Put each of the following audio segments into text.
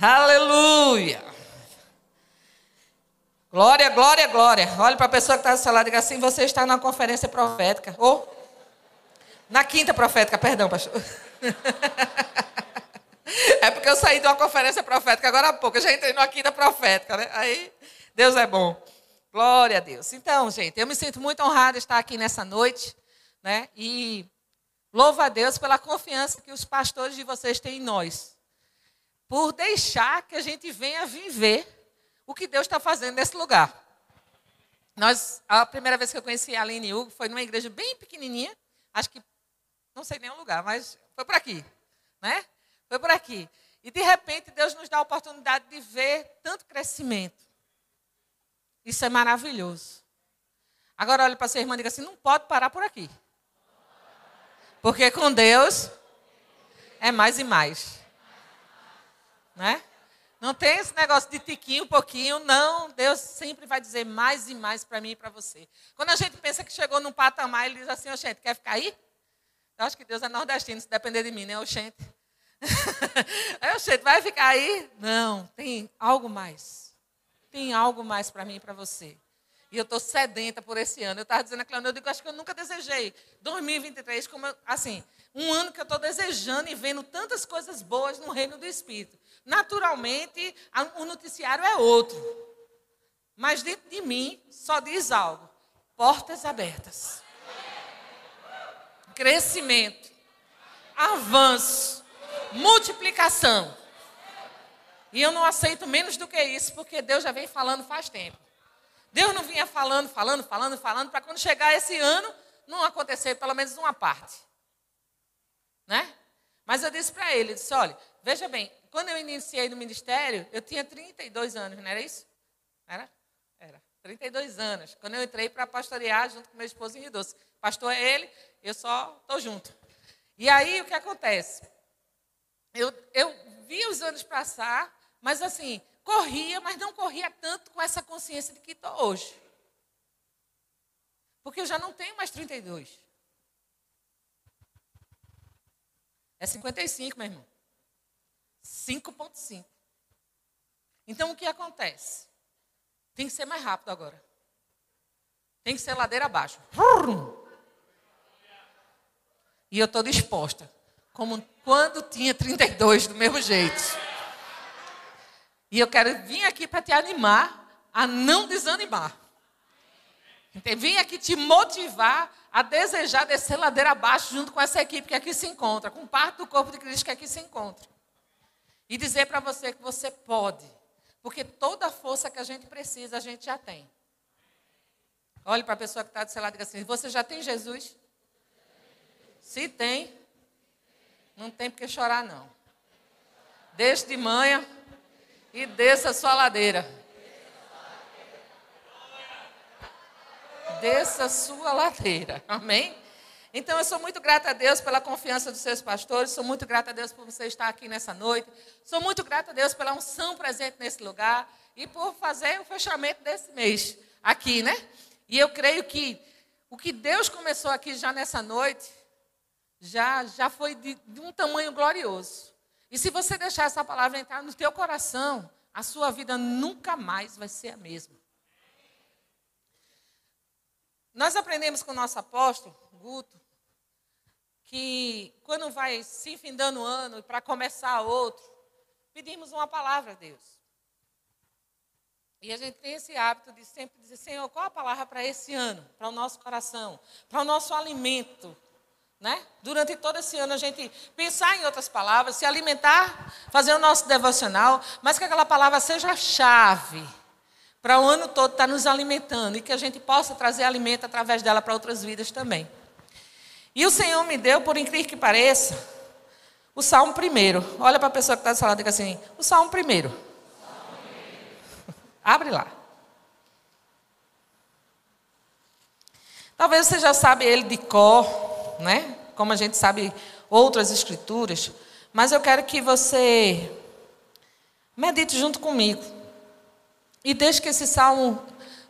Aleluia. Glória, glória, glória. Olhe para a pessoa que está do seu lado e diga assim: você está na conferência profética. Ou na quinta profética, perdão, pastor. É porque eu saí de uma conferência profética agora há pouco. Eu já entrei numa quinta profética, né? Aí, Deus é bom. Glória a Deus. Então, gente, eu me sinto muito honrada de estar aqui nessa noite, né? E louvo a Deus pela confiança que os pastores de vocês têm em nós. Por deixar que a gente venha viver o que Deus está fazendo nesse lugar. Nós, a primeira vez que eu conheci a Aline Hugo foi numa igreja bem pequenininha, acho que, não sei nem o lugar, mas foi por aqui, né? Foi por aqui. E de repente Deus nos dá a oportunidade de ver tanto crescimento. Isso é maravilhoso. Agora olhe para sua irmã e diga assim: não pode parar por aqui. Porque com Deus é mais e mais. Né? Não tem esse negócio de tiquinho, pouquinho, não. Deus sempre vai dizer mais e mais para mim e para você. Quando a gente pensa que chegou num patamar, ele diz assim, oxente, quer ficar aí? Eu acho que Deus é nordestino, se depender de mim, né, oxente? Aí eu sei, vai ficar aí? Não, tem algo mais. Tem algo mais para mim e para você. E eu estou sedenta por esse ano. Eu estava dizendo a Cleone, eu digo, acho que eu nunca desejei 2023 como, assim, um ano que eu estou desejando e vendo tantas coisas boas no reino do Espírito. Naturalmente, o noticiário é outro. Mas dentro de mim só diz algo: portas abertas, crescimento, avanço, multiplicação. E eu não aceito menos do que isso, porque Deus já vem falando faz tempo. Deus não vinha falando, falando, falando, falando, para quando chegar esse ano, não acontecer pelo menos uma parte. Né? Mas eu disse para ele, disse, olha, veja bem, quando eu iniciei no ministério, eu tinha 32 anos, não era isso? Era? Era. 32 anos. Quando eu entrei para pastorear junto com meu esposo em Doce. Pastor é ele, eu só estou junto. E aí o que acontece? Eu, eu vi os anos passar, mas assim, corria, mas não corria tanto com essa consciência de que estou hoje. Porque eu já não tenho mais 32. É 55, meu irmão. 5,5. Então o que acontece? Tem que ser mais rápido agora. Tem que ser ladeira abaixo. E eu estou disposta como quando tinha 32, do mesmo jeito. E eu quero vir aqui para te animar a não desanimar. Vim aqui te motivar a desejar descer ladeira abaixo junto com essa equipe que aqui se encontra, com parte do corpo de Cristo que aqui se encontra. E dizer para você que você pode, porque toda a força que a gente precisa, a gente já tem. Olhe para a pessoa que está do seu lado e diga assim: Você já tem Jesus? Se tem, não tem porque chorar, não. Deixe de manhã e desça a sua ladeira. Desça a sua ladeira. Amém? Então, eu sou muito grata a Deus pela confiança dos seus pastores, sou muito grata a Deus por você estar aqui nessa noite, sou muito grata a Deus pela unção presente nesse lugar e por fazer o fechamento desse mês aqui, né? E eu creio que o que Deus começou aqui já nessa noite, já, já foi de, de um tamanho glorioso. E se você deixar essa palavra entrar no teu coração, a sua vida nunca mais vai ser a mesma. Nós aprendemos com o nosso apóstolo, Guto, que quando vai se findando o ano e para começar outro, pedimos uma palavra a Deus. E a gente tem esse hábito de sempre dizer, Senhor, qual a palavra para esse ano, para o nosso coração, para o nosso alimento, né? Durante todo esse ano a gente pensar em outras palavras, se alimentar, fazer o nosso devocional, mas que aquela palavra seja a chave para o ano todo estar nos alimentando e que a gente possa trazer alimento através dela para outras vidas também. E o Senhor me deu, por incrível que pareça, o Salmo primeiro. Olha para a pessoa que está do seu lado e diga assim: o Salmo primeiro. Abre lá. Talvez você já sabe ele de cor né? Como a gente sabe outras escrituras, mas eu quero que você medite junto comigo. E deixe que esse salmo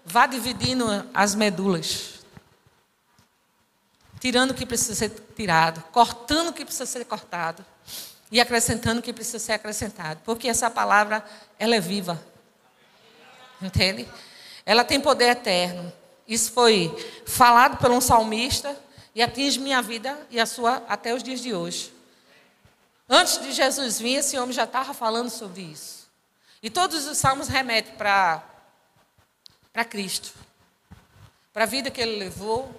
vá dividindo as medulas. Tirando o que precisa ser tirado, cortando o que precisa ser cortado. e acrescentando o que precisa ser acrescentado, porque essa palavra ela é viva. Entende? Ela tem poder eterno. Isso foi falado por um salmista e atinge minha vida e a sua até os dias de hoje. Antes de Jesus vir, esse homem já estava falando sobre isso. E todos os salmos remetem para Cristo, para a vida que ele levou,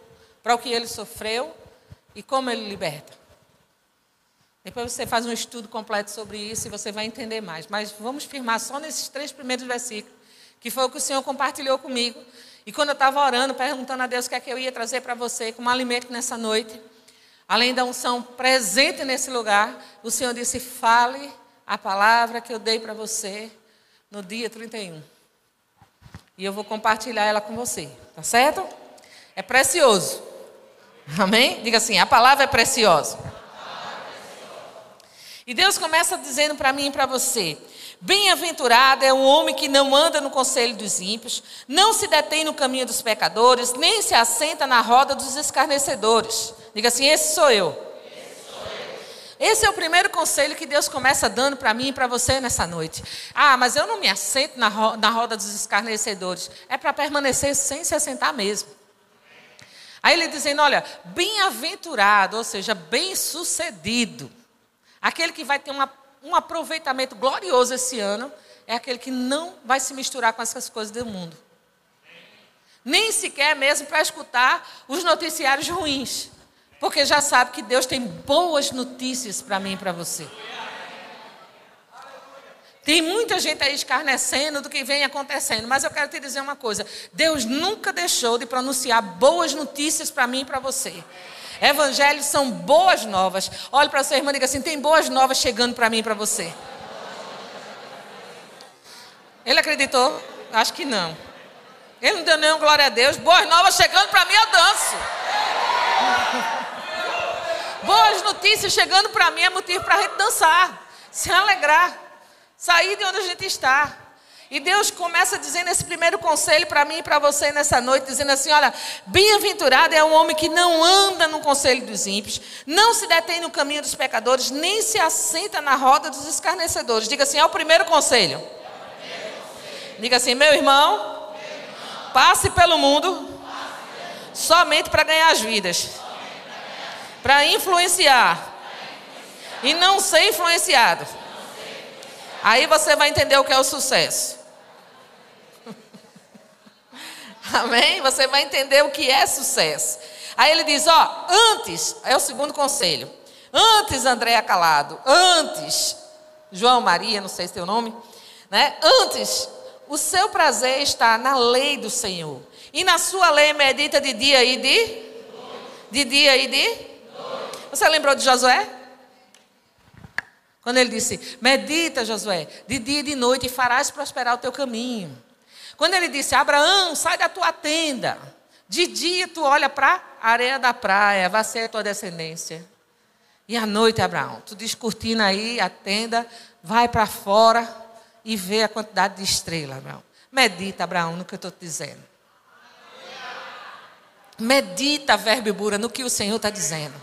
para o que ele sofreu e como ele liberta. Depois você faz um estudo completo sobre isso e você vai entender mais. Mas vamos firmar só nesses três primeiros versículos, que foi o que o Senhor compartilhou comigo. E quando eu estava orando, perguntando a Deus o que é que eu ia trazer para você como alimento nessa noite, além da unção presente nesse lugar, o Senhor disse: fale a palavra que eu dei para você no dia 31. E eu vou compartilhar ela com você, tá certo? É precioso. Amém? Diga assim: a palavra é preciosa. E Deus começa dizendo para mim e para você: Bem-aventurado é o homem que não anda no conselho dos ímpios, não se detém no caminho dos pecadores, nem se assenta na roda dos escarnecedores. Diga assim: esse sou eu. Esse é o primeiro conselho que Deus começa dando para mim e para você nessa noite. Ah, mas eu não me assento na, ro na roda dos escarnecedores. É para permanecer sem se assentar mesmo. Aí ele dizendo: olha, bem-aventurado, ou seja, bem-sucedido. Aquele que vai ter uma, um aproveitamento glorioso esse ano é aquele que não vai se misturar com essas coisas do mundo. Nem sequer mesmo para escutar os noticiários ruins. Porque já sabe que Deus tem boas notícias para mim e para você. Tem muita gente aí escarnecendo do que vem acontecendo, mas eu quero te dizer uma coisa: Deus nunca deixou de pronunciar boas notícias para mim e para você. Evangelhos são boas novas. Olhe para sua irmã e diga assim: tem boas novas chegando para mim e para você. Ele acreditou? Acho que não. Ele não deu nenhum glória a Deus. Boas novas chegando para mim, eu danço. Boas notícias chegando para mim é motivo para a gente dançar, se alegrar, sair de onde a gente está. E Deus começa dizendo esse primeiro conselho para mim e para você nessa noite, dizendo assim: olha, bem-aventurado é o homem que não anda no conselho dos ímpios, não se detém no caminho dos pecadores, nem se assenta na roda dos escarnecedores. Diga assim: é o primeiro conselho. Diga assim, meu irmão, passe pelo mundo somente para ganhar as vidas, para influenciar e não ser influenciado. Aí você vai entender o que é o sucesso. Amém? Você vai entender o que é sucesso. Aí ele diz: ó, antes, é o segundo conselho. Antes, Andréa Calado, antes, João Maria, não sei se é o nome, né? Antes, o seu prazer está na lei do Senhor. E na sua lei medita de dia e de? De dia e de? Você lembrou de Josué? Quando ele disse: Medita, Josué, de dia e de noite e farás prosperar o teu caminho. Quando ele disse: Abraão, sai da tua tenda. De dia tu olha para a areia da praia, vai ser a tua descendência. E à noite, Abraão, tu descortina aí a tenda, vai para fora e vê a quantidade de estrelas, Abraão. Medita, Abraão, no que eu estou te dizendo. Medita, verbo bura, no que o Senhor está dizendo.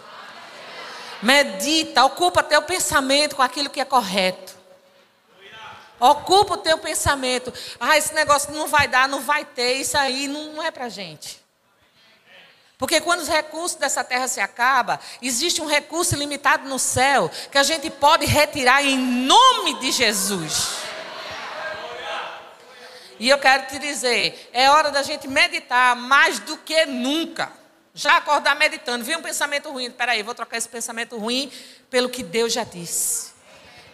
Medita, ocupa teu pensamento com aquilo que é correto. Ocupa o teu pensamento. Ah, esse negócio não vai dar, não vai ter, isso aí não, é para gente. Porque quando os recursos dessa terra se acabam, existe um recurso limitado no céu que a gente pode retirar em nome de Jesus. E eu quero te dizer, é hora da gente meditar mais do que nunca. Já acordar meditando, vi um pensamento ruim, peraí, vou trocar esse pensamento ruim pelo que Deus já disse.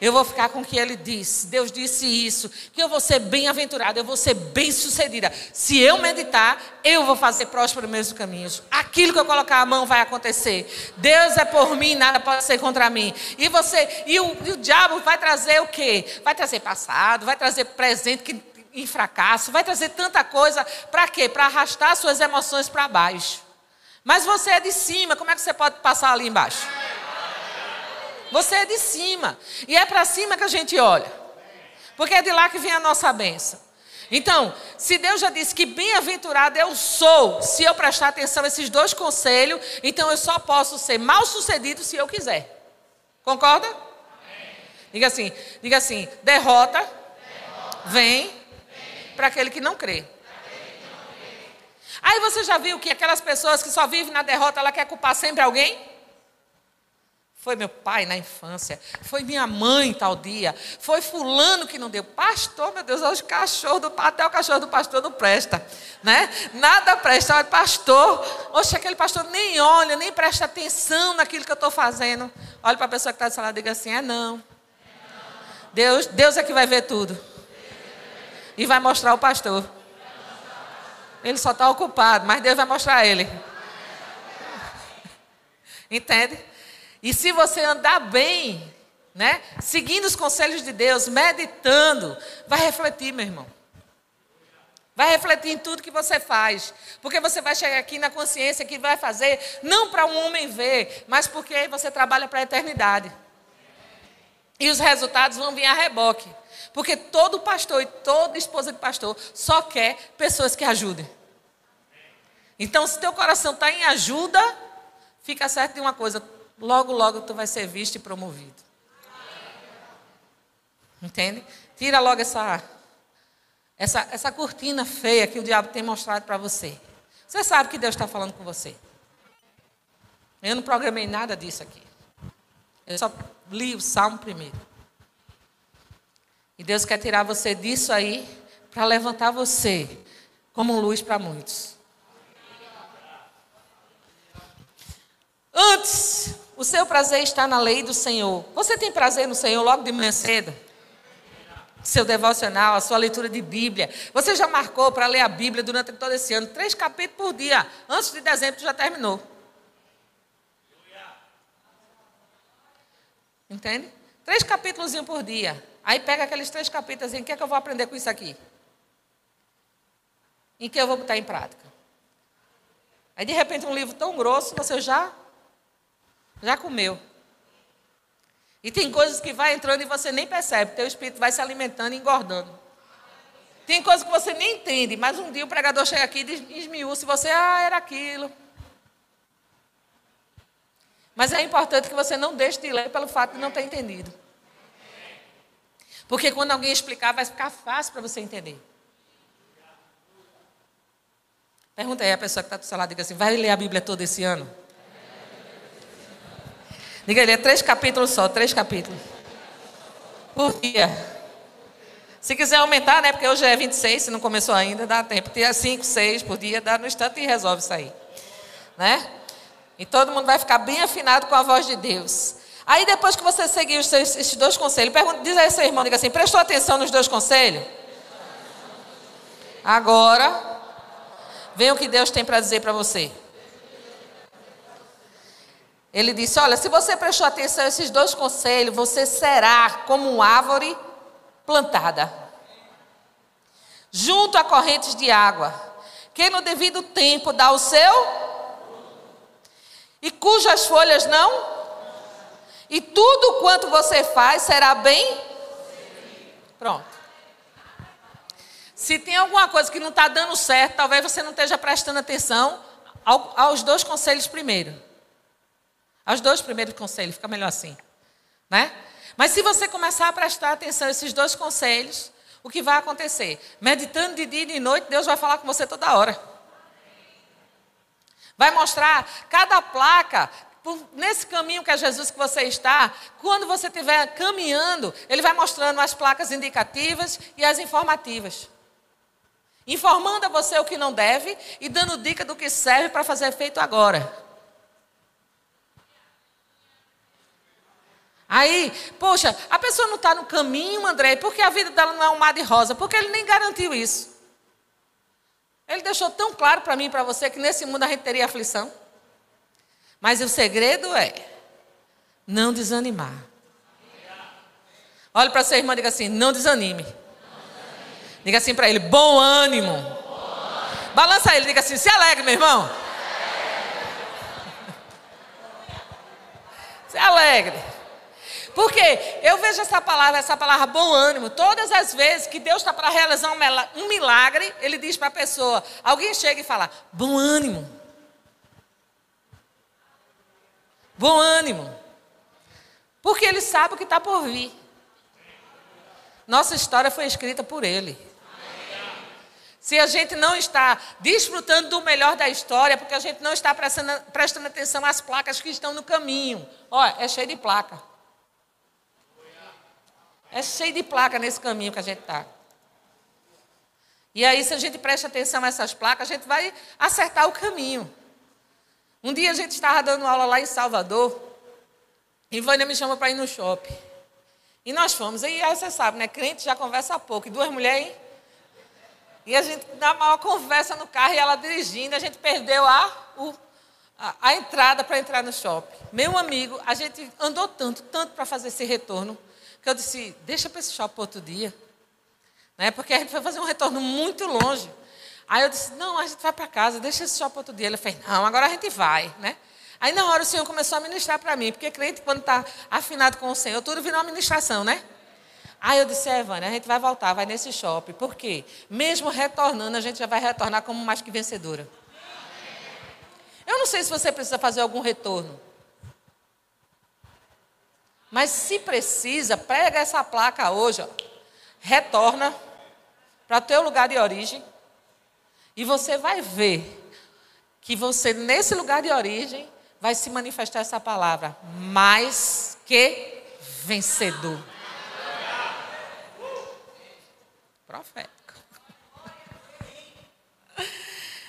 Eu vou ficar com o que ele disse. Deus disse isso, que eu vou ser bem-aventurada, eu vou ser bem-sucedida. Se eu meditar, eu vou fazer próspero meus caminhos. Aquilo que eu colocar a mão vai acontecer. Deus é por mim, nada pode ser contra mim. E você, e o, e o diabo vai trazer o quê? Vai trazer passado, vai trazer presente que, em fracasso, vai trazer tanta coisa para quê? Para arrastar suas emoções para baixo. Mas você é de cima, como é que você pode passar ali embaixo? Você é de cima. E é para cima que a gente olha. Porque é de lá que vem a nossa bênção. Então, se Deus já disse que bem-aventurado eu sou, se eu prestar atenção a esses dois conselhos, então eu só posso ser mal sucedido se eu quiser. Concorda? Diga assim, diga assim, derrota, vem, vem. para aquele que não crê. Aí você já viu que aquelas pessoas que só vivem na derrota, ela quer culpar sempre alguém? Foi meu pai na infância. Foi minha mãe tal dia. Foi fulano que não deu. Pastor, meu Deus, hoje cachorro do até o cachorro do pastor não presta, né? Nada presta. Olha, pastor, oxe, aquele pastor nem olha, nem presta atenção naquilo que eu estou fazendo. Olha para a pessoa que está do seu lado e diga assim: é não. Deus, Deus é que vai ver tudo. E vai mostrar o pastor. Ele só está ocupado, mas Deus vai mostrar ele. Entende? E se você andar bem, né, seguindo os conselhos de Deus, meditando, vai refletir, meu irmão. Vai refletir em tudo que você faz. Porque você vai chegar aqui na consciência que vai fazer, não para um homem ver, mas porque você trabalha para a eternidade. E os resultados vão vir a reboque. Porque todo pastor e toda esposa de pastor só quer pessoas que ajudem. Então, se teu coração está em ajuda, fica certo de uma coisa: logo, logo tu vai ser visto e promovido. Entende? Tira logo essa, essa, essa cortina feia que o diabo tem mostrado para você. Você sabe que Deus está falando com você. Eu não programei nada disso aqui. Eu só li o salmo primeiro. E Deus quer tirar você disso aí para levantar você como luz para muitos. Antes o seu prazer está na lei do Senhor. Você tem prazer no Senhor logo de manhã cedo? Seu devocional, a sua leitura de Bíblia. Você já marcou para ler a Bíblia durante todo esse ano? Três capítulos por dia. Antes de dezembro já terminou. Entende? Três capítulos por dia. Aí pega aqueles três capítulos o que é que eu vou aprender com isso aqui? Em que eu vou botar em prática? Aí de repente um livro tão grosso, você já já comeu. E tem coisas que vai entrando e você nem percebe. Teu espírito vai se alimentando e engordando. Tem coisas que você nem entende, mas um dia o pregador chega aqui e esmiúça você, ah, era aquilo. Mas é importante que você não deixe de ler pelo fato de não ter entendido. Porque quando alguém explicar, vai ficar fácil para você entender. Pergunta aí a pessoa que está do seu lado, diga assim, vai ler a Bíblia todo esse ano? Diga ele, é três capítulos só, três capítulos. Por dia. Se quiser aumentar, né? Porque hoje é 26, se não começou ainda, dá tempo. Tem 5, 6 por dia, dá no instante e resolve aí. Né? E todo mundo vai ficar bem afinado com a voz de Deus. Aí depois que você seguir os seus, esses dois conselhos, pergunta, diz aí seu irmão, diga assim, prestou atenção nos dois conselhos? Agora, vem o que Deus tem para dizer para você. Ele disse: Olha, se você prestou atenção a esses dois conselhos, você será como uma árvore plantada, junto a correntes de água, que no devido tempo dá o seu, e cujas folhas não, e tudo quanto você faz será bem. Pronto. Se tem alguma coisa que não está dando certo, talvez você não esteja prestando atenção aos dois conselhos primeiro. Aos dois primeiros conselhos, fica melhor assim. Né? Mas se você começar a prestar atenção a esses dois conselhos, o que vai acontecer? Meditando de dia e de noite, Deus vai falar com você toda hora. Vai mostrar cada placa, nesse caminho que é Jesus que você está, quando você estiver caminhando, Ele vai mostrando as placas indicativas e as informativas. Informando a você o que não deve e dando dica do que serve para fazer feito agora. Aí, poxa, a pessoa não está no caminho, André, porque a vida dela não é um mar de rosa, porque ele nem garantiu isso. Ele deixou tão claro para mim e para você que nesse mundo a gente teria aflição. Mas o segredo é não desanimar. Olhe para seu irmão e diga assim: não desanime. Diga assim para ele: bom ânimo. Balança ele, diga assim: se alegre, meu irmão. Se alegre. Porque eu vejo essa palavra, essa palavra bom ânimo, todas as vezes que Deus está para realizar um milagre, Ele diz para a pessoa, alguém chega e fala, bom ânimo. Bom ânimo. Porque Ele sabe o que está por vir. Nossa história foi escrita por Ele. Se a gente não está desfrutando do melhor da história, é porque a gente não está prestando, prestando atenção às placas que estão no caminho. Olha, é cheio de placa. É cheio de placa nesse caminho que a gente está. E aí, se a gente presta atenção a essas placas, a gente vai acertar o caminho. Um dia a gente estava dando aula lá em Salvador, e Vânia me chamou para ir no shopping. E nós fomos. E aí você sabe, né? Crente já conversa pouco. E duas mulheres. E a gente dá maior conversa no carro e ela dirigindo. A gente perdeu a, o, a, a entrada para entrar no shopping. Meu amigo, a gente andou tanto, tanto para fazer esse retorno, que eu disse: deixa para esse shopping outro dia. Né? Porque a gente foi fazer um retorno muito longe. Aí eu disse: não, a gente vai para casa, deixa esse shopping outro dia. Ele fez: não, agora a gente vai. Né? Aí na hora o Senhor começou a ministrar para mim, porque crente, quando está afinado com o Senhor, tudo vira uma ministração, né? Aí eu disse, é, a gente vai voltar, vai nesse shopping. Por quê? Mesmo retornando, a gente já vai retornar como mais que vencedora. Eu não sei se você precisa fazer algum retorno. Mas se precisa, pega essa placa hoje, ó, retorna para o teu lugar de origem e você vai ver que você, nesse lugar de origem, vai se manifestar essa palavra, mais que vencedor. Profético.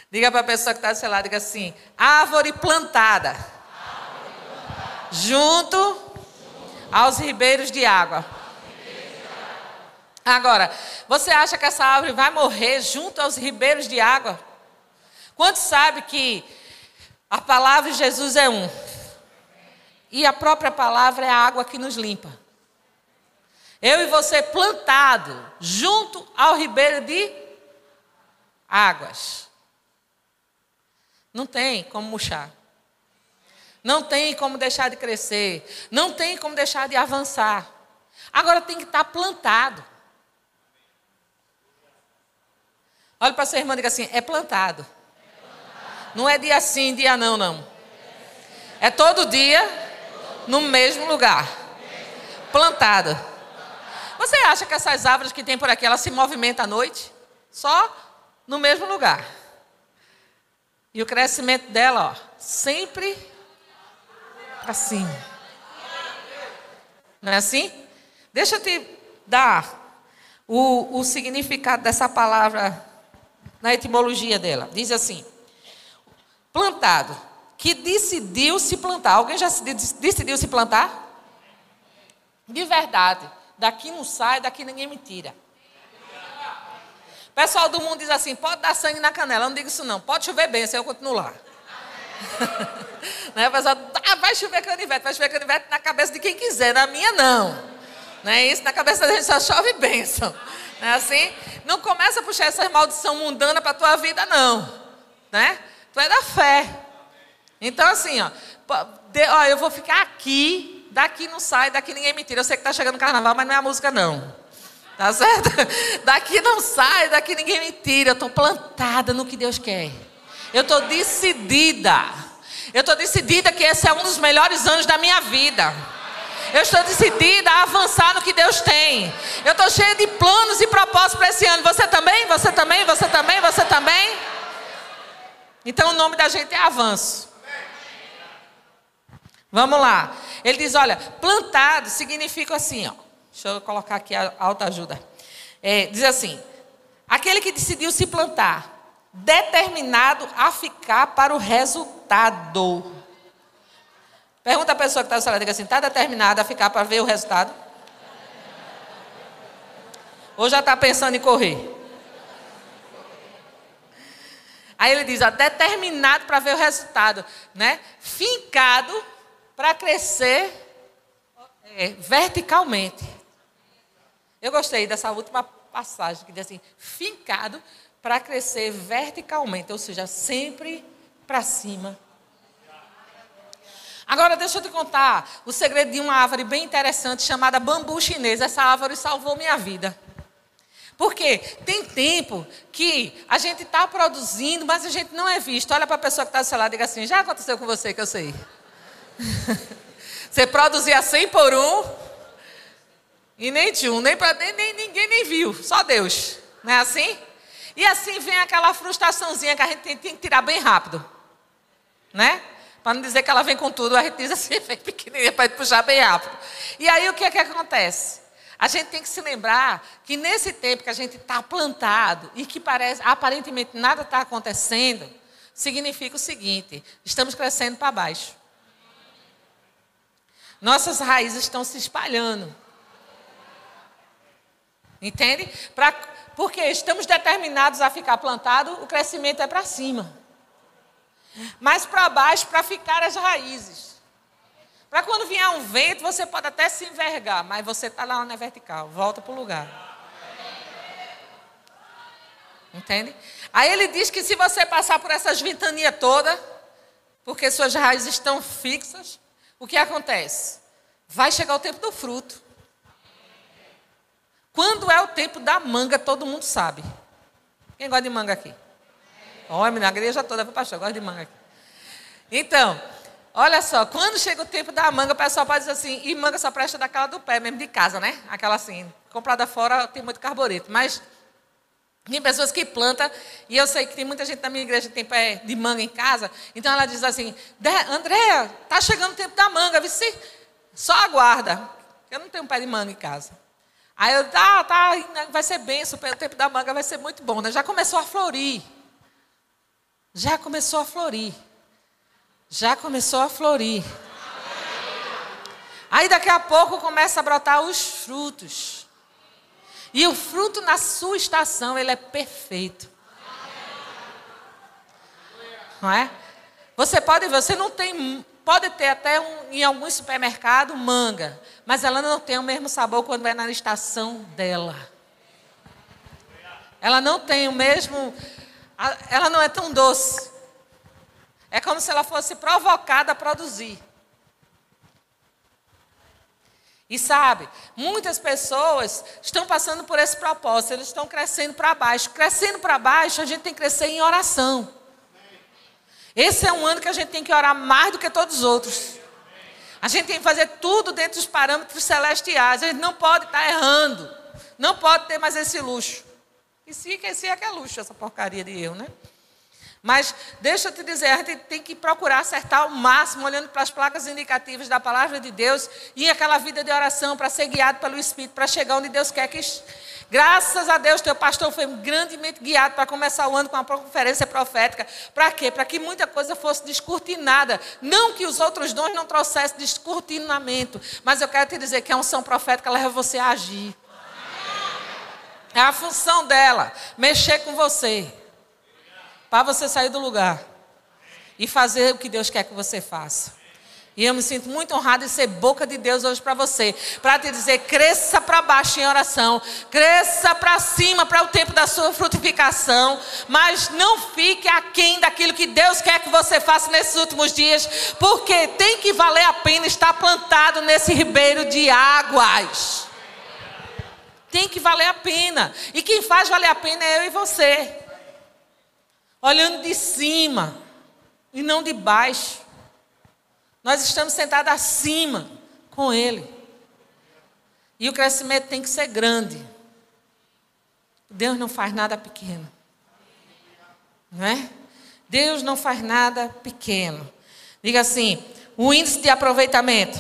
Diga para a pessoa que está do seu lado, diga assim, árvore plantada, junto aos ribeiros de água. Agora, você acha que essa árvore vai morrer junto aos ribeiros de água? Quantos sabe que a palavra de Jesus é um. E a própria palavra é a água que nos limpa. Eu e você plantado junto ao ribeiro de águas. Não tem como murchar. Não tem como deixar de crescer. Não tem como deixar de avançar. Agora tem que estar plantado. Olha para sua irmã e diga assim: é plantado. Não é dia sim, dia não, não. É todo dia, no mesmo lugar. Plantada. Você acha que essas árvores que tem por aqui, elas se movimentam à noite? Só no mesmo lugar. E o crescimento dela, ó, sempre cima. Não é assim? Deixa eu te dar o, o significado dessa palavra na etimologia dela. Diz assim: plantado, que decidiu se plantar. Alguém já decidiu se plantar? De verdade. Daqui não sai, daqui ninguém me tira. Pessoal do mundo diz assim: pode dar sangue na canela. Eu não digo isso, não. Pode chover bem, se eu continuo lá. né? O pessoal, vai chover canivete, vai chover canivete na cabeça de quem quiser, na minha não. Não é isso? Na cabeça da gente só chove bênção. Não é assim? Não começa a puxar essa maldição mundana para tua vida, não. Né? Tu é da fé. Então, assim, ó, de, ó, eu vou ficar aqui, daqui não sai, daqui ninguém me tira. Eu sei que está chegando o carnaval, mas não é a música, não. Tá certo? Daqui não sai, daqui ninguém me tira. Eu estou plantada no que Deus quer. Eu estou decidida. Eu estou decidida que esse é um dos melhores anos da minha vida. Eu estou decidida a avançar no que Deus tem. Eu estou cheia de planos e propósitos para esse ano. Você também? Você também? Você também? Você também? Então o nome da gente é avanço. Vamos lá. Ele diz: olha, plantado significa assim, ó. Deixa eu colocar aqui a alta ajuda. É, diz assim: aquele que decidiu se plantar, determinado a ficar para o resultado. Pergunta a pessoa que está no celular, diga assim: está determinado a ficar para ver o resultado? Ou já está pensando em correr? Aí ele diz, ó, determinado para ver o resultado, né? Fincado para crescer é, verticalmente. Eu gostei dessa última passagem que diz assim, fincado para crescer verticalmente, ou seja, sempre para cima. Agora deixa eu te contar o segredo de uma árvore bem interessante chamada bambu chinês. Essa árvore salvou minha vida. Porque tem tempo que a gente está produzindo, mas a gente não é visto. Olha para a pessoa que está do seu lado e diga assim: já aconteceu com você que eu sei. você produzia 100 por um, E nem tchum, nem, pra, nem, nem ninguém nem viu, só Deus. Não é assim? E assim vem aquela frustraçãozinha que a gente tem, tem que tirar bem rápido. Né? Para não dizer que ela vem com tudo, a gente diz assim, vem pequenininha para puxar bem rápido. E aí o que é que acontece? A gente tem que se lembrar que nesse tempo que a gente está plantado e que parece, aparentemente nada está acontecendo, significa o seguinte: estamos crescendo para baixo. Nossas raízes estão se espalhando. Entende? Pra, porque estamos determinados a ficar plantado, o crescimento é para cima. Mas para baixo, para ficar as raízes. Para quando vier um vento, você pode até se envergar, mas você está lá na vertical, volta para o lugar. Entende? Aí ele diz que se você passar por essas ventanias todas, porque suas raízes estão fixas, o que acontece? Vai chegar o tempo do fruto. Quando é o tempo da manga, todo mundo sabe. Quem gosta de manga aqui? Olha, na igreja toda, pastor, gosta de manga aqui. Então, olha só, quando chega o tempo da manga, o pessoal pode dizer assim, e manga só presta daquela do pé, mesmo de casa, né? Aquela assim, comprada fora tem muito carbureto. Mas tem pessoas que plantam, e eu sei que tem muita gente na minha igreja que tem pé de manga em casa, então ela diz assim, Andréa, tá chegando o tempo da manga, vice, só aguarda. Eu não tenho pé de manga em casa. Aí eu, tá, tá, vai ser benção, o tempo da manga vai ser muito bom, né? Já começou a florir. Já começou a florir. Já começou a florir. Aí daqui a pouco começa a brotar os frutos. E o fruto na sua estação, ele é perfeito. Não é? Você pode ver, você não tem Pode ter até um, em algum supermercado manga, mas ela não tem o mesmo sabor quando é na estação dela. Ela não tem o mesmo. Ela não é tão doce. É como se ela fosse provocada a produzir. E sabe, muitas pessoas estão passando por esse propósito, eles estão crescendo para baixo. Crescendo para baixo, a gente tem que crescer em oração. Esse é um ano que a gente tem que orar mais do que todos os outros. A gente tem que fazer tudo dentro dos parâmetros celestiais. A gente não pode estar errando. Não pode ter mais esse luxo. E se esse é que é luxo, essa porcaria de eu, né? Mas deixa eu te dizer, a gente tem que procurar acertar o máximo, olhando para as placas indicativas da palavra de Deus e aquela vida de oração para ser guiado pelo Espírito, para chegar onde Deus quer que Graças a Deus, teu pastor foi grandemente guiado para começar o ano com uma conferência profética. Para quê? Para que muita coisa fosse descortinada. Não que os outros dons não trouxessem descortinamento, mas eu quero te dizer que a unção profética leva você a agir. É a função dela, mexer com você. Para você sair do lugar e fazer o que Deus quer que você faça. E eu me sinto muito honrado em ser boca de Deus hoje para você. Para te dizer, cresça para baixo em oração. Cresça para cima para o tempo da sua frutificação. Mas não fique aquém daquilo que Deus quer que você faça nesses últimos dias. Porque tem que valer a pena estar plantado nesse ribeiro de águas. Tem que valer a pena. E quem faz valer a pena é eu e você. Olhando de cima e não de baixo. Nós estamos sentados acima com Ele. E o crescimento tem que ser grande. Deus não faz nada pequeno. Não é? Deus não faz nada pequeno. Diga assim: o índice de aproveitamento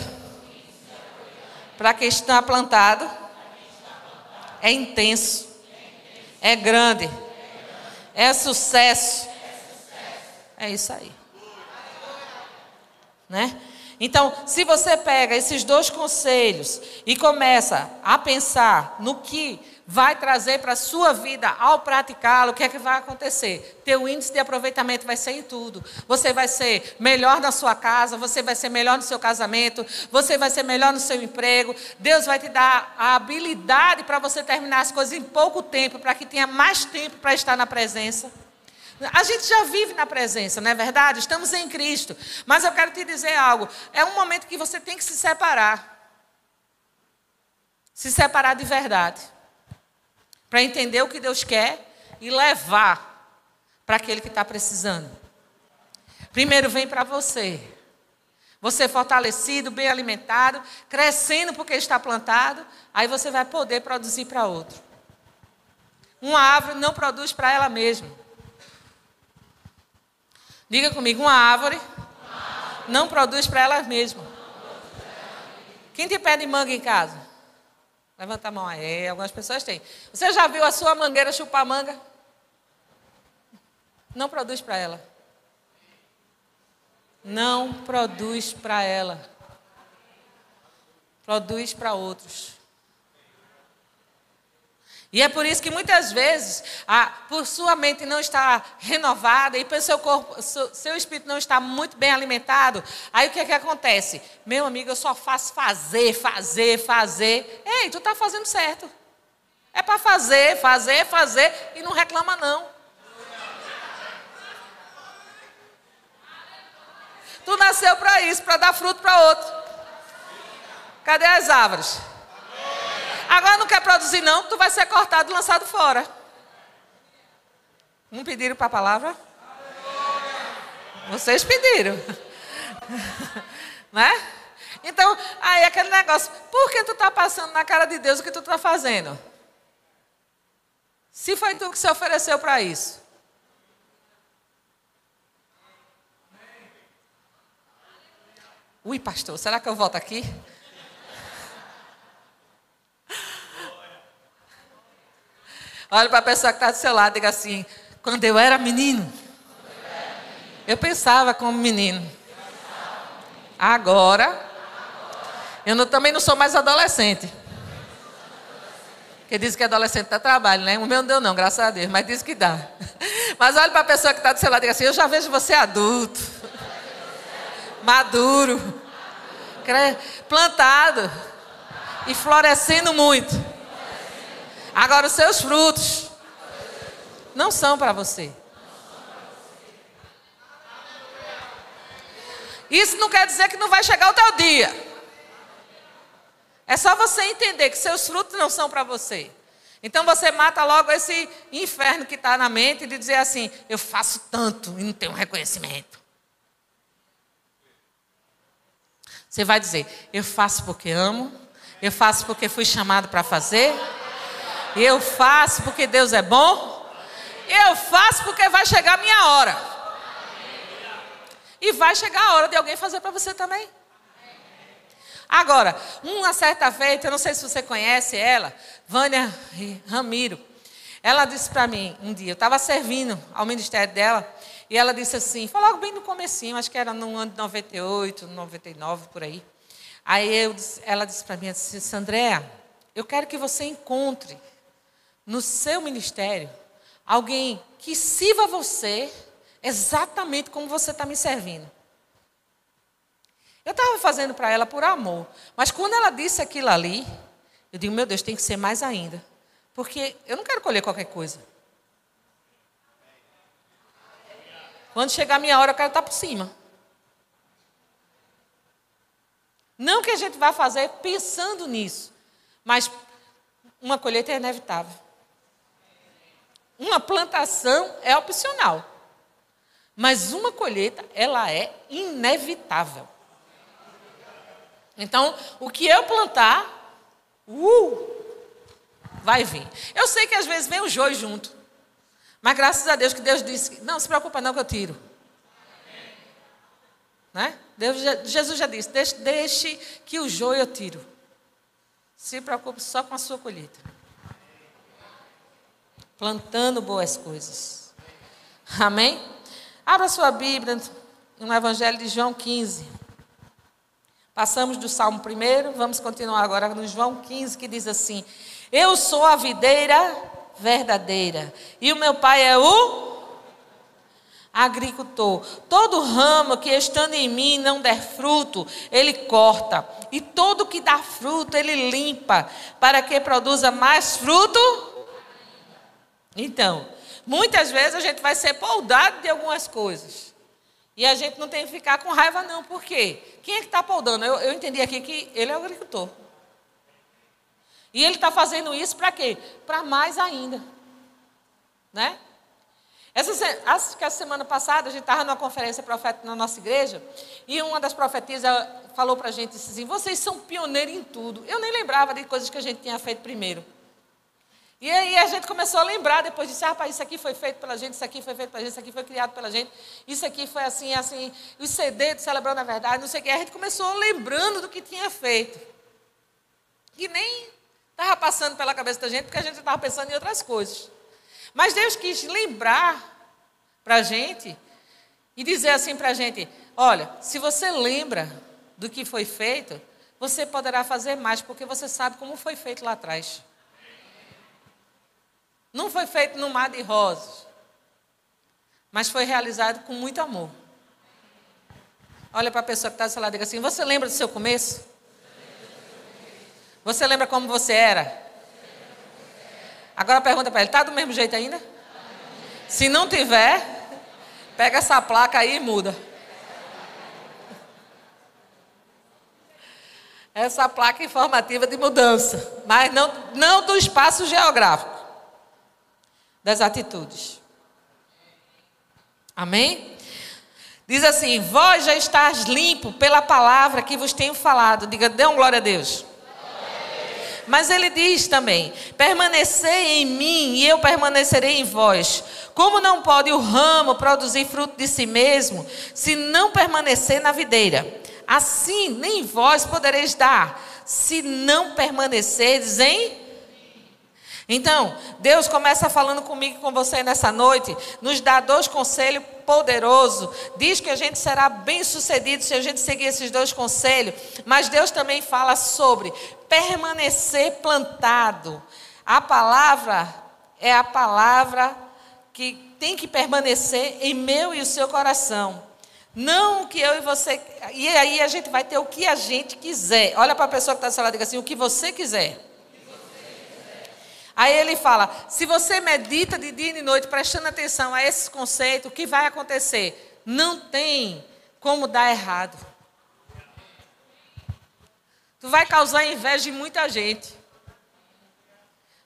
para quem está plantado é intenso, é grande, é sucesso. É isso aí né? Então, se você pega esses dois conselhos e começa a pensar no que vai trazer para a sua vida ao praticá-lo, o que é que vai acontecer? Teu índice de aproveitamento vai ser em tudo. Você vai ser melhor na sua casa, você vai ser melhor no seu casamento, você vai ser melhor no seu emprego. Deus vai te dar a habilidade para você terminar as coisas em pouco tempo, para que tenha mais tempo para estar na presença. A gente já vive na presença, não é verdade? Estamos em Cristo. Mas eu quero te dizer algo. É um momento que você tem que se separar. Se separar de verdade. Para entender o que Deus quer e levar para aquele que está precisando. Primeiro vem para você. Você fortalecido, bem alimentado, crescendo porque está plantado, aí você vai poder produzir para outro. Uma árvore não produz para ela mesma. Diga comigo, uma árvore não produz para ela mesma. Quem tem pé de manga em casa? Levanta a mão aí, algumas pessoas têm. Você já viu a sua mangueira chupar manga? Não produz para ela não produz para ela, produz para outros. E é por isso que muitas vezes, a, por sua mente não estar renovada e pelo seu corpo, seu, seu, espírito não está muito bem alimentado, aí o que, é que acontece? Meu amigo, eu só faço fazer, fazer, fazer. Ei, tu está fazendo certo. É para fazer, fazer, fazer e não reclama não. Tu nasceu para isso, para dar fruto para outro. Cadê as árvores? Agora não quer produzir, não, tu vai ser cortado e lançado fora. Não pediram para a palavra? Vocês pediram. né? Então, aí aquele negócio, por que tu está passando na cara de Deus o que tu está fazendo? Se foi tu que se ofereceu para isso. Ui, pastor, será que eu volto aqui? Olha para a pessoa que está do seu lado e diga assim: quando eu era menino, eu pensava como menino. Agora, eu não, também não sou mais adolescente. Porque diz que adolescente dá trabalho, né? O meu não deu, não, graças a Deus, mas diz que dá. Mas olha para a pessoa que está do seu lado e diga assim: Eu já vejo você adulto maduro, plantado e florescendo muito. Agora, os seus frutos não são para você. Isso não quer dizer que não vai chegar o teu dia. É só você entender que seus frutos não são para você. Então você mata logo esse inferno que está na mente de dizer assim: eu faço tanto e não tenho reconhecimento. Você vai dizer: Eu faço porque amo, eu faço porque fui chamado para fazer, eu faço porque Deus é bom, eu faço porque vai chegar a minha hora. E vai chegar a hora de alguém fazer para você também. Agora, uma certa feita, eu não sei se você conhece ela, Vânia Ramiro. Ela disse para mim um dia, eu estava servindo ao ministério dela, e ela disse assim, foi logo bem no comecinho, acho que era no ano de 98, 99, por aí. Aí eu, ela disse para mim assim, Andréa, eu quero que você encontre no seu ministério alguém que sirva você exatamente como você está me servindo. Eu estava fazendo para ela por amor, mas quando ela disse aquilo ali, eu digo, meu Deus, tem que ser mais ainda. Porque eu não quero colher qualquer coisa. Quando chegar a minha hora, eu quero estar por cima. Não que a gente vá fazer pensando nisso, mas uma colheita é inevitável. Uma plantação é opcional. Mas uma colheita, ela é inevitável. Então, o que eu plantar, uh, vai vir. Eu sei que às vezes vem o joio junto. Mas graças a Deus que Deus disse, não se preocupa não que eu tiro. Né? Deus, Jesus já disse, deixe, deixe que o joio eu tiro. Se preocupe só com a sua colheita. Plantando boas coisas. Amém? Abra sua Bíblia no Evangelho de João 15. Passamos do Salmo primeiro, vamos continuar agora no João 15, que diz assim: Eu sou a videira verdadeira. E o meu pai é o agricultor. Todo ramo que estando em mim não der fruto, ele corta. E todo que dá fruto, ele limpa, para que produza mais fruto. Então, muitas vezes a gente vai ser poldado de algumas coisas. E a gente não tem que ficar com raiva, não. Por quê? Quem é que está poldando? Eu, eu entendi aqui que ele é o agricultor. E ele está fazendo isso para quê? Para mais ainda. Né? Essa, acho que a semana passada a gente estava numa conferência profética na nossa igreja e uma das profetisas falou para a gente assim: vocês são pioneiros em tudo. Eu nem lembrava de coisas que a gente tinha feito primeiro. E aí a gente começou a lembrar depois disso, ah, rapaz, isso aqui foi feito pela gente, isso aqui foi feito pela gente, isso aqui foi criado pela gente, isso aqui foi assim, assim, o CD do Celebrando a Verdade, não sei o que. A gente começou lembrando do que tinha feito. E nem estava passando pela cabeça da gente, porque a gente estava pensando em outras coisas. Mas Deus quis lembrar para a gente e dizer assim para a gente: olha, se você lembra do que foi feito, você poderá fazer mais, porque você sabe como foi feito lá atrás. Não foi feito no mar de rosas, mas foi realizado com muito amor. Olha para a pessoa que está do seu lado e diga assim: Você lembra do seu começo? Você lembra como você era? Agora pergunta para ele: Está do mesmo jeito ainda? Se não tiver, pega essa placa aí e muda. Essa placa informativa de mudança, mas não, não do espaço geográfico das atitudes. Amém? Diz assim: Vós já estás limpo pela palavra que vos tenho falado. Diga, dê um glória a Deus. Mas ele diz também: permanecei em mim e eu permanecerei em vós. Como não pode o ramo produzir fruto de si mesmo, se não permanecer na videira? Assim, nem vós podereis dar, se não permanecerdes em então, Deus começa falando comigo e com você nessa noite, nos dá dois conselhos poderosos. Diz que a gente será bem sucedido se a gente seguir esses dois conselhos, mas Deus também fala sobre permanecer plantado. A palavra é a palavra que tem que permanecer em meu e o seu coração. Não o que eu e você. E aí a gente vai ter o que a gente quiser. Olha para a pessoa que está do seu lado e diga assim: o que você quiser. Aí ele fala: se você medita de dia e de noite, prestando atenção a esses conceitos, o que vai acontecer? Não tem como dar errado. Tu vai causar inveja de muita gente.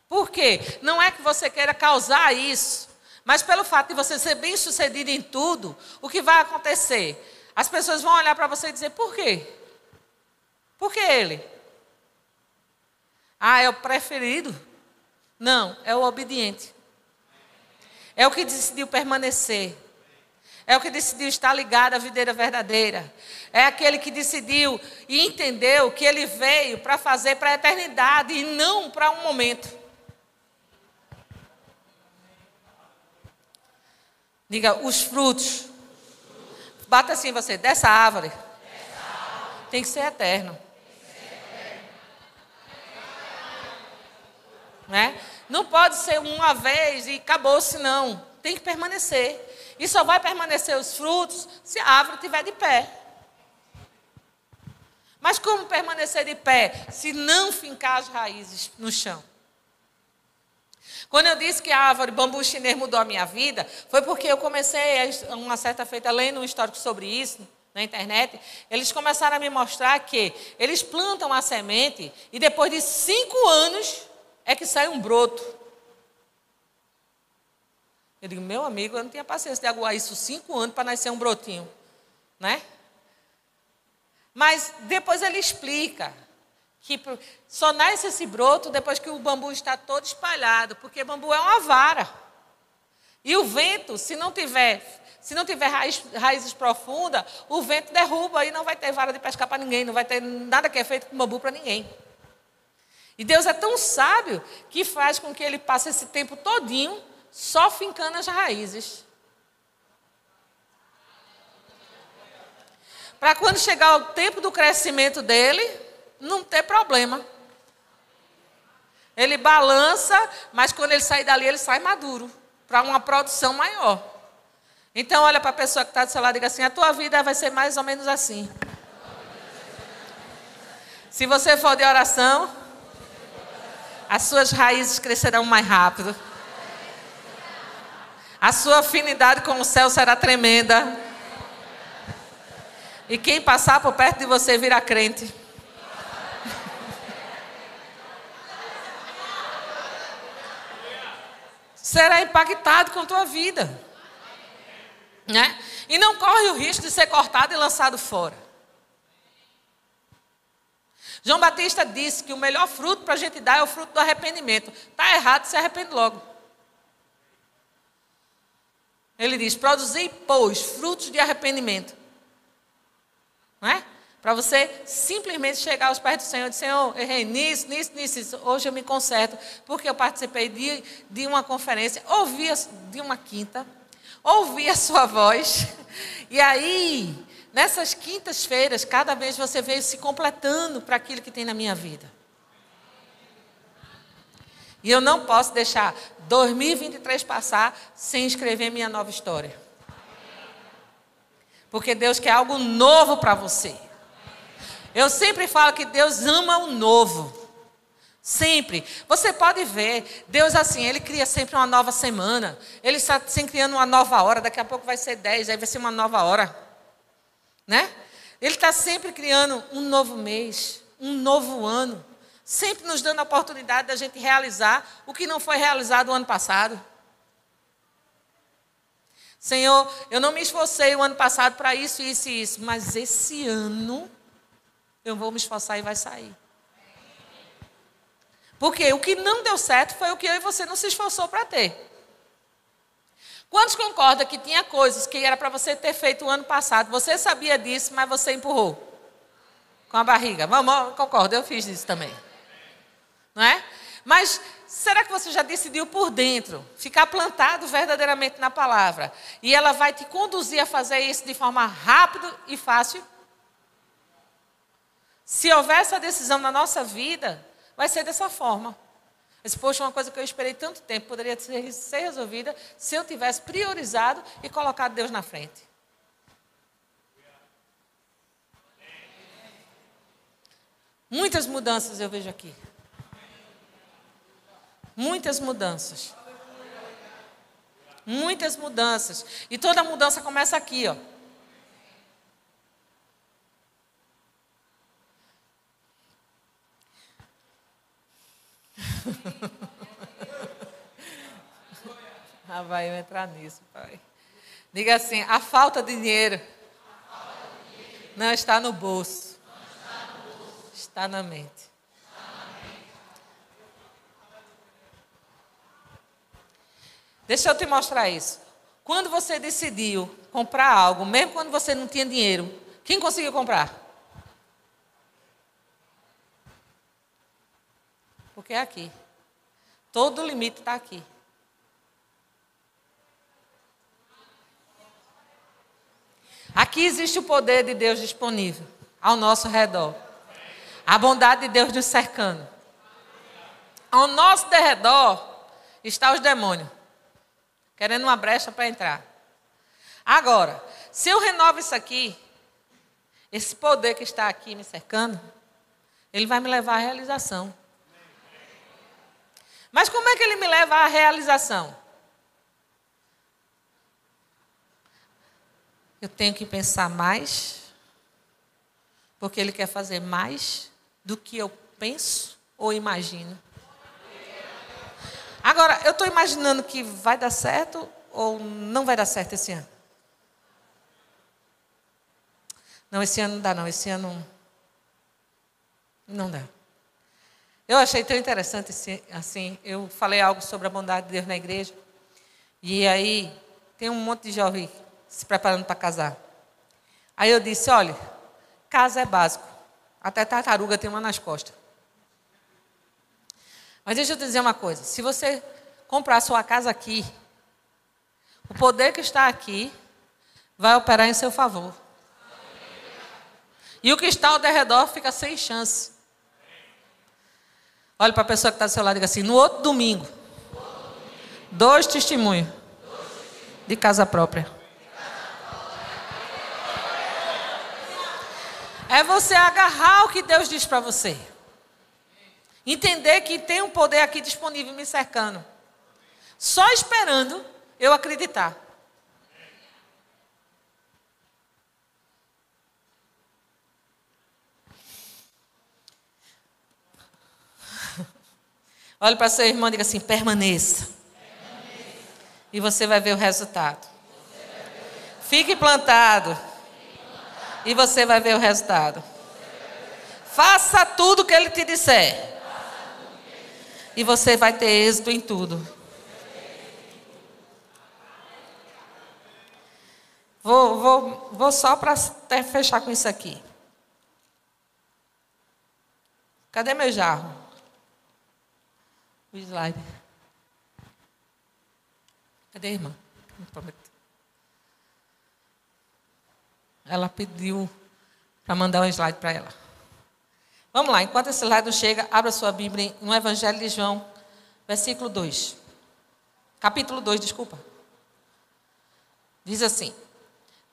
Por quê? Não é que você queira causar isso, mas pelo fato de você ser bem sucedido em tudo, o que vai acontecer? As pessoas vão olhar para você e dizer: por quê? Por que ele? Ah, é o preferido. Não, é o obediente. É o que decidiu permanecer. É o que decidiu estar ligado à videira verdadeira. É aquele que decidiu e entendeu que ele veio para fazer para a eternidade e não para um momento. Diga, os frutos. Bata assim você, dessa árvore. Tem que ser eterno. Né? Não pode ser uma vez e acabou-se, não. Tem que permanecer. E só vai permanecer os frutos se a árvore estiver de pé. Mas como permanecer de pé se não fincar as raízes no chão? Quando eu disse que a árvore bambu chinês mudou a minha vida, foi porque eu comecei, uma certa feita, lendo um histórico sobre isso na internet. Eles começaram a me mostrar que eles plantam a semente e depois de cinco anos é que sai um broto. Eu digo, meu amigo, eu não tinha paciência de aguar isso cinco anos para nascer um brotinho, né? Mas depois ele explica que só nasce esse broto depois que o bambu está todo espalhado, porque bambu é uma vara. E o vento, se não tiver, se não tiver raiz, raízes profundas, o vento derruba e não vai ter vara de pescar para ninguém, não vai ter nada que é feito com bambu para ninguém. E Deus é tão sábio que faz com que ele passe esse tempo todinho só fincando as raízes. Para quando chegar o tempo do crescimento dele, não ter problema. Ele balança, mas quando ele sair dali, ele sai maduro para uma produção maior. Então, olha para a pessoa que está do seu lado e diga assim: a tua vida vai ser mais ou menos assim. Se você for de oração, as suas raízes crescerão mais rápido. A sua afinidade com o céu será tremenda. E quem passar por perto de você virá crente. Será impactado com tua vida. Né? E não corre o risco de ser cortado e lançado fora. João Batista disse que o melhor fruto para a gente dar é o fruto do arrependimento. Está errado, se arrepende logo. Ele diz: produzir, pois, frutos de arrependimento. Não é? Para você simplesmente chegar aos pés do Senhor e dizer: Senhor, errei nisso, nisso, nisso, hoje eu me conserto, porque eu participei de, de uma conferência, ouvi de uma quinta, ouvi a sua voz, e aí Nessas quintas-feiras, cada vez você veio se completando para aquilo que tem na minha vida. E eu não posso deixar 2023 passar sem escrever minha nova história. Porque Deus quer algo novo para você. Eu sempre falo que Deus ama o novo. Sempre. Você pode ver, Deus assim, Ele cria sempre uma nova semana. Ele está sempre criando uma nova hora. Daqui a pouco vai ser 10, aí vai ser uma nova hora né? Ele está sempre criando um novo mês, um novo ano, sempre nos dando a oportunidade da gente realizar o que não foi realizado o ano passado. Senhor, eu não me esforcei o ano passado para isso, isso e isso, mas esse ano eu vou me esforçar e vai sair. Porque o que não deu certo foi o que eu e você não se esforçou para ter. Quantos concordam que tinha coisas que era para você ter feito o ano passado? Você sabia disso, mas você empurrou com a barriga. Vamos, concordo, eu fiz isso também. Não é? Mas será que você já decidiu por dentro ficar plantado verdadeiramente na palavra? E ela vai te conduzir a fazer isso de forma rápida e fácil? Se houver essa decisão na nossa vida, vai ser dessa forma. Mas, poxa, uma coisa que eu esperei tanto tempo poderia ser, ser resolvida se eu tivesse priorizado e colocado Deus na frente. Muitas mudanças eu vejo aqui. Muitas mudanças. Muitas mudanças. E toda mudança começa aqui, ó. ah, vai eu entrar nisso, pai. Diga assim: a falta de dinheiro, não está no bolso, está na mente. Deixa eu te mostrar isso. Quando você decidiu comprar algo, mesmo quando você não tinha dinheiro, quem conseguiu comprar? Porque é aqui. Todo limite está aqui. Aqui existe o poder de Deus disponível ao nosso redor. A bondade de Deus nos cercando. Ao nosso derredor está os demônios, querendo uma brecha para entrar. Agora, se eu renovo isso aqui, esse poder que está aqui me cercando, ele vai me levar à realização. Mas como é que ele me leva à realização? Eu tenho que pensar mais, porque ele quer fazer mais do que eu penso ou imagino. Agora, eu estou imaginando que vai dar certo ou não vai dar certo esse ano? Não, esse ano não dá, não. Esse ano não dá. Eu achei tão interessante assim, eu falei algo sobre a bondade de Deus na igreja. E aí tem um monte de jovem se preparando para casar. Aí eu disse, olha, casa é básico. Até tartaruga tem uma nas costas. Mas deixa eu te dizer uma coisa, se você comprar sua casa aqui, o poder que está aqui vai operar em seu favor. E o que está ao redor fica sem chance. Olha para a pessoa que está do seu lado e diga assim: no outro domingo, dois testemunhos de casa própria. É você agarrar o que Deus diz para você. Entender que tem um poder aqui disponível me cercando. Só esperando eu acreditar. Olhe para seu irmão e diga assim: permaneça. permaneça. E você vai ver o resultado. Fique plantado. E você vai ver o resultado. Faça tudo o que ele te disser. E você vai ter êxito em tudo. Vou, vou, vou só para fechar com isso aqui. Cadê meu jarro? O slide. Cadê a irmã? Ela pediu para mandar um slide para ela. Vamos lá, enquanto esse slide não chega, abra sua Bíblia no Evangelho de João, versículo 2. Capítulo 2, desculpa. Diz assim: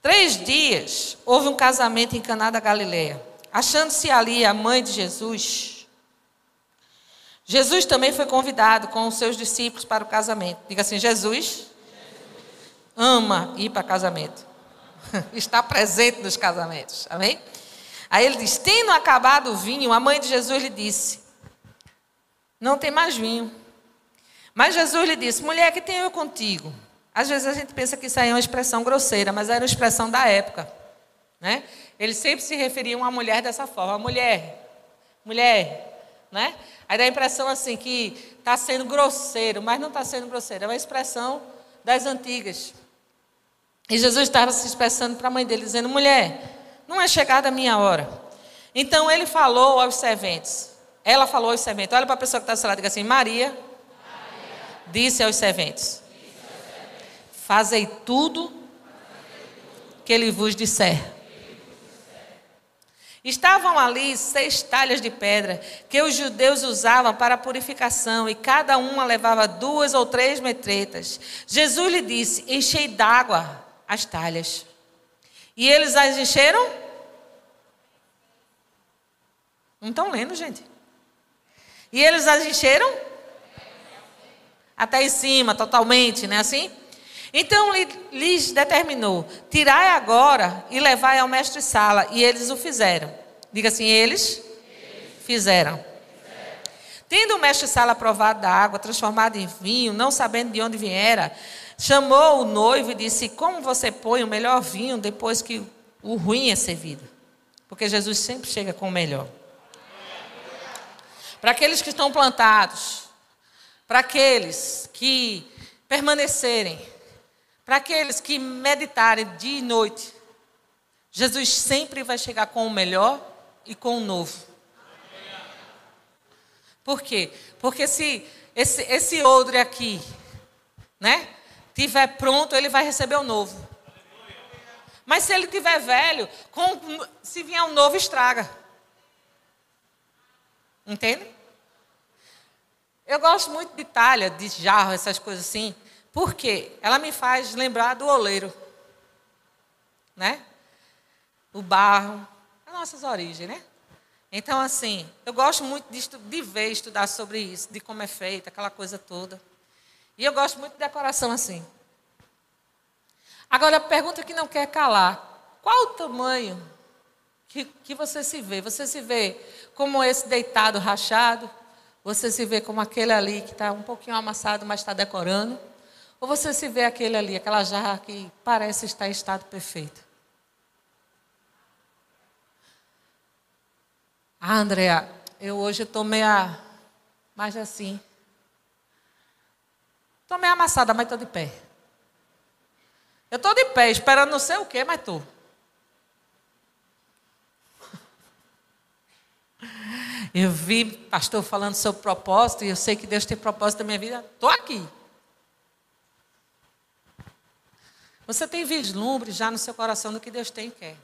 Três dias houve um casamento em Caná da Galileia. Achando-se ali a mãe de Jesus, Jesus também foi convidado com os seus discípulos para o casamento. Diga assim: Jesus ama ir para casamento. Está presente nos casamentos. Amém? Aí ele diz: Tendo acabado o vinho, a mãe de Jesus lhe disse: Não tem mais vinho. Mas Jesus lhe disse: Mulher, que tenho eu contigo? Às vezes a gente pensa que isso aí é uma expressão grosseira, mas era uma expressão da época. Né? Eles sempre se referiam à mulher dessa forma: mulher, mulher. Né? Aí dá a impressão assim que está sendo grosseiro, mas não está sendo grosseiro, é uma expressão das antigas. E Jesus estava se expressando para a mãe dele, dizendo: mulher não é chegada a minha hora. Então ele falou aos serventes. Ela falou aos serventes. Olha para a pessoa que está do seu lado e diga assim: Maria, Maria. Disse, aos serventes, Fazei tudo que ele vos disser. Estavam ali seis talhas de pedra que os judeus usavam para purificação, e cada uma levava duas ou três metretas. Jesus lhe disse: Enchei d'água as talhas. E eles as encheram? Não estão lendo, gente. E eles as encheram? Até em cima, totalmente, não é assim? Então lhes determinou: tirai agora e levai ao mestre-sala. E eles o fizeram. Diga assim: eles fizeram. Tendo o mestre-sala provado da água, transformada em vinho, não sabendo de onde viera, chamou o noivo e disse: Como você põe o melhor vinho depois que o ruim é servido? Porque Jesus sempre chega com o melhor. Para aqueles que estão plantados, para aqueles que permanecerem, para aqueles que meditarem dia e noite, Jesus sempre vai chegar com o melhor e com o novo. Por quê? Porque se esse, esse odre aqui, né? tiver pronto, ele vai receber o novo. Mas se ele tiver velho, com, se vier um novo, estraga. Entende? Eu gosto muito de talha, de jarro, essas coisas assim, porque ela me faz lembrar do oleiro. Né? O barro, as nossas origens, né? Então, assim, eu gosto muito de, de ver, estudar sobre isso, de como é feita, aquela coisa toda. E eu gosto muito de decoração assim. Agora, a pergunta que não quer calar: qual o tamanho que, que você se vê? Você se vê como esse deitado rachado? Você se vê como aquele ali que está um pouquinho amassado, mas está decorando? Ou você se vê aquele ali, aquela jarra que parece estar em estado perfeito? Ah, Andrea, eu hoje estou meia mais assim. Estou meio amassada, mas estou de pé. Eu estou de pé, esperando não sei o quê, mas estou. Eu vi pastor falando sobre propósito, e eu sei que Deus tem propósito na minha vida. Estou aqui. Você tem vislumbre já no seu coração do que Deus tem e quer.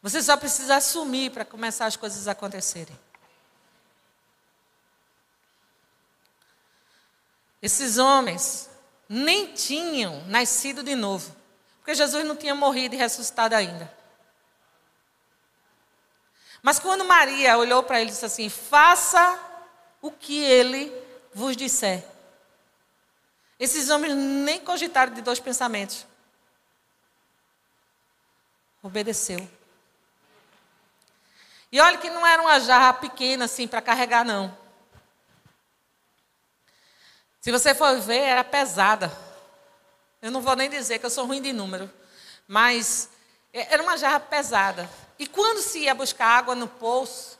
Você só precisa assumir para começar as coisas a acontecerem. Esses homens nem tinham nascido de novo, porque Jesus não tinha morrido e ressuscitado ainda. Mas quando Maria olhou para ele e disse assim: Faça o que ele vos disser. Esses homens nem cogitaram de dois pensamentos. Obedeceu. E olha que não era uma jarra pequena assim para carregar, não. Se você for ver, era pesada. Eu não vou nem dizer que eu sou ruim de número, mas é, era uma jarra pesada. E quando se ia buscar água no poço,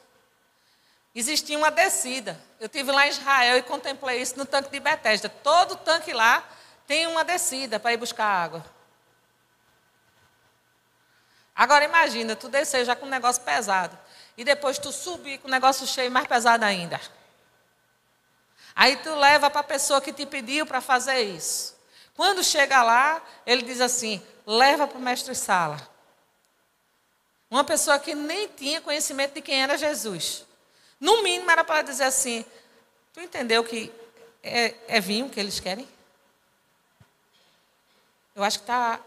existia uma descida. Eu tive lá em Israel e contemplei isso no tanque de Betesda. Todo tanque lá tem uma descida para ir buscar água. Agora imagina, tu descer já com um negócio pesado. E depois tu subir com um negócio cheio mais pesado ainda. Aí tu leva para a pessoa que te pediu para fazer isso. Quando chega lá, ele diz assim: leva para o mestre sala. Uma pessoa que nem tinha conhecimento de quem era Jesus. No mínimo era para dizer assim: tu entendeu que é, é vinho que eles querem? Eu acho que está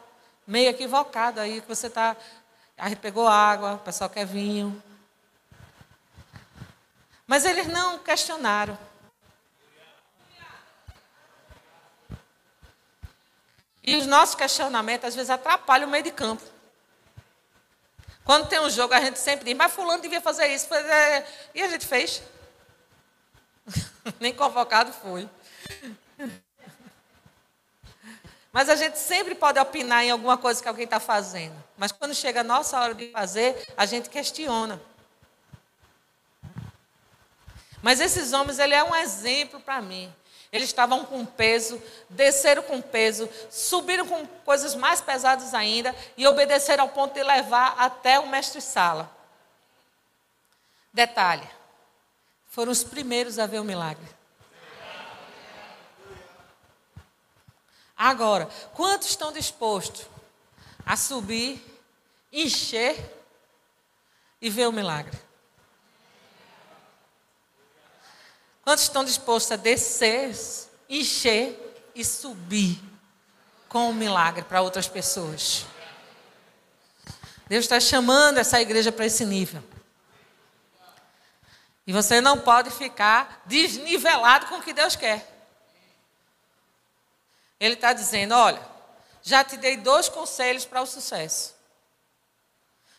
meio equivocado aí, que você está. Aí pegou água, o pessoal quer vinho. Mas eles não questionaram. E os nossos questionamentos, às vezes, atrapalham o meio de campo. Quando tem um jogo, a gente sempre diz, mas fulano devia fazer isso. E a gente fez. Nem convocado foi. Mas a gente sempre pode opinar em alguma coisa que alguém está fazendo. Mas quando chega a nossa hora de fazer, a gente questiona. Mas esses homens, ele é um exemplo para mim. Eles estavam com peso, desceram com peso, subiram com coisas mais pesadas ainda e obedeceram ao ponto de levar até o mestre-sala. Detalhe: foram os primeiros a ver o milagre. Agora, quantos estão dispostos a subir, encher e ver o milagre? Quantos estão dispostos a descer, encher e subir com o milagre para outras pessoas? Deus está chamando essa igreja para esse nível. E você não pode ficar desnivelado com o que Deus quer. Ele está dizendo: olha, já te dei dois conselhos para o sucesso.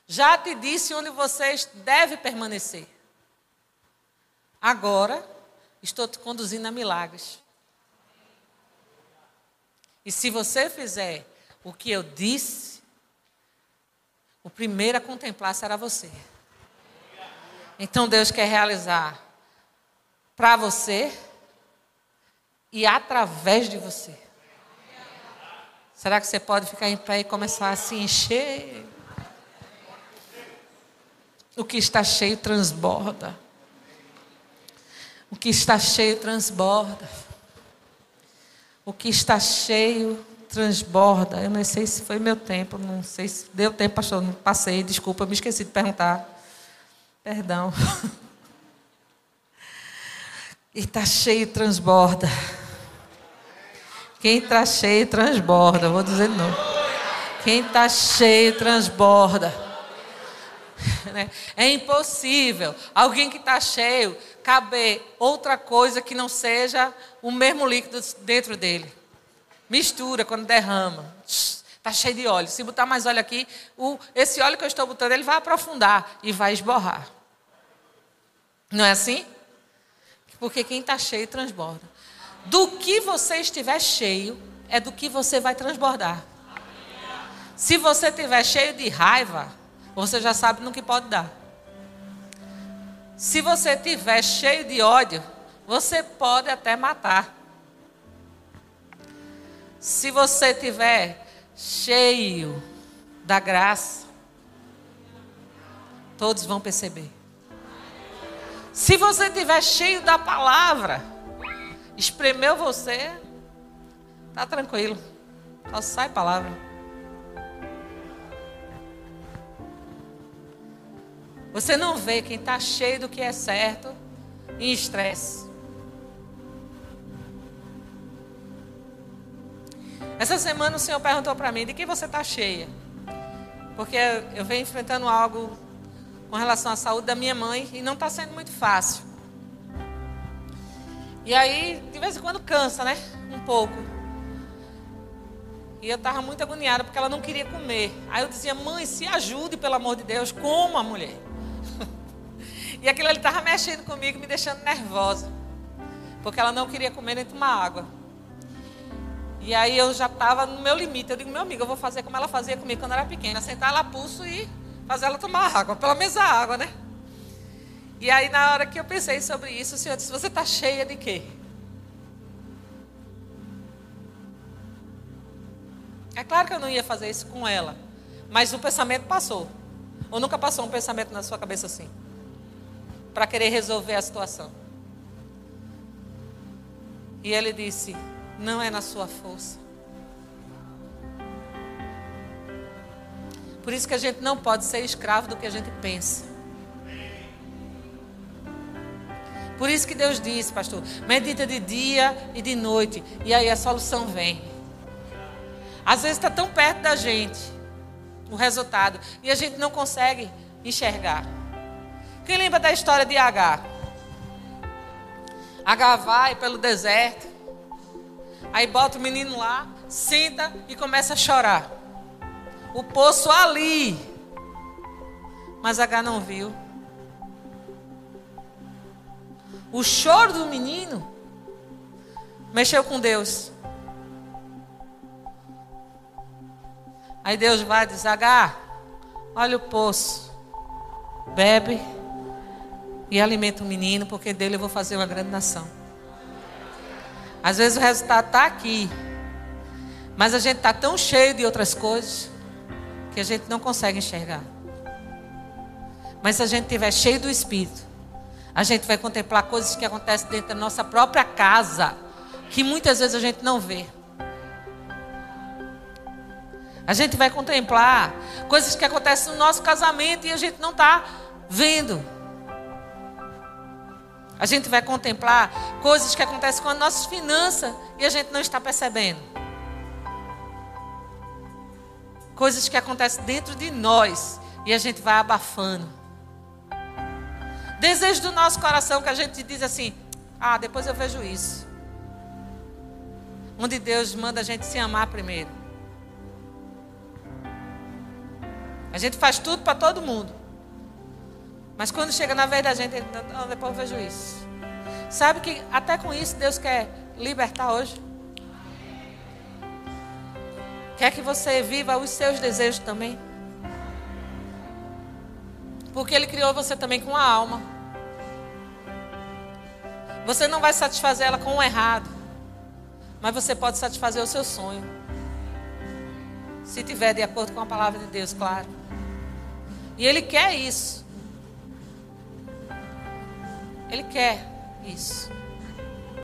Já te disse onde vocês devem permanecer. Agora, estou te conduzindo a milagres. E se você fizer o que eu disse, o primeiro a contemplar será você. Então Deus quer realizar para você e através de você. Será que você pode ficar em pé e começar a se encher? O que está cheio transborda. O que está cheio transborda. O que está cheio transborda. Eu não sei se foi meu tempo, não sei se deu tempo, pastor, não passei, desculpa, me esqueci de perguntar. Perdão. E está cheio transborda. Quem está cheio transborda. Vou dizer novo. Quem está cheio transborda. Né? É impossível alguém que está cheio caber outra coisa que não seja o mesmo líquido dentro dele. Mistura quando derrama. Está cheio de óleo. Se botar mais óleo aqui, o, esse óleo que eu estou botando, ele vai aprofundar e vai esborrar. Não é assim? Porque quem está cheio transborda. Do que você estiver cheio, é do que você vai transbordar. Se você estiver cheio de raiva, você já sabe no que pode dar. Se você estiver cheio de ódio, você pode até matar. Se você estiver cheio da graça, todos vão perceber. Se você estiver cheio da palavra, espremeu você, tá tranquilo. Só sai palavra. Você não vê quem está cheio do que é certo em estresse. Essa semana o Senhor perguntou para mim: de que você está cheia? Porque eu venho enfrentando algo com relação à saúde da minha mãe e não está sendo muito fácil. E aí, de vez em quando cansa, né? Um pouco. E eu estava muito agoniada porque ela não queria comer. Aí eu dizia, mãe, se ajude, pelo amor de Deus, coma a mulher. E aquilo ali estava mexendo comigo, me deixando nervosa. Porque ela não queria comer nem tomar água. E aí eu já estava no meu limite. Eu digo, meu amigo, eu vou fazer como ela fazia comigo quando era pequena. Sentar ela pulso e fazer ela tomar água. Pelo menos a água, né? E aí na hora que eu pensei sobre isso, o Senhor disse, você está cheia de quê? É claro que eu não ia fazer isso com ela. Mas o pensamento passou. Ou nunca passou um pensamento na sua cabeça assim? Para querer resolver a situação. E ele disse: Não é na sua força. Por isso que a gente não pode ser escravo do que a gente pensa. Por isso que Deus disse, pastor, medita de dia e de noite. E aí a solução vem. Às vezes está tão perto da gente o resultado e a gente não consegue enxergar. Quem lembra da história de H? H vai pelo deserto, aí bota o menino lá, senta e começa a chorar. O poço ali, mas H não viu. O choro do menino mexeu com Deus. Aí Deus vai dizer: H, olha o poço, bebe e alimenta o menino, porque dele eu vou fazer uma grande nação. Às vezes o resultado está aqui, mas a gente está tão cheio de outras coisas que a gente não consegue enxergar. Mas se a gente estiver cheio do Espírito, a gente vai contemplar coisas que acontecem dentro da nossa própria casa, que muitas vezes a gente não vê. A gente vai contemplar coisas que acontecem no nosso casamento e a gente não está vendo. A gente vai contemplar coisas que acontecem com as nossas finanças e a gente não está percebendo. Coisas que acontecem dentro de nós e a gente vai abafando. Desejo do nosso coração que a gente diz assim: ah, depois eu vejo isso. Onde Deus manda a gente se amar primeiro. A gente faz tudo para todo mundo. Mas quando chega na vez da gente, não, depois eu vejo isso. Sabe que até com isso Deus quer libertar hoje? Quer que você viva os seus desejos também? Porque Ele criou você também com a alma. Você não vai satisfazer ela com o errado. Mas você pode satisfazer o seu sonho. Se tiver de acordo com a palavra de Deus, claro. E Ele quer isso. Ele quer isso.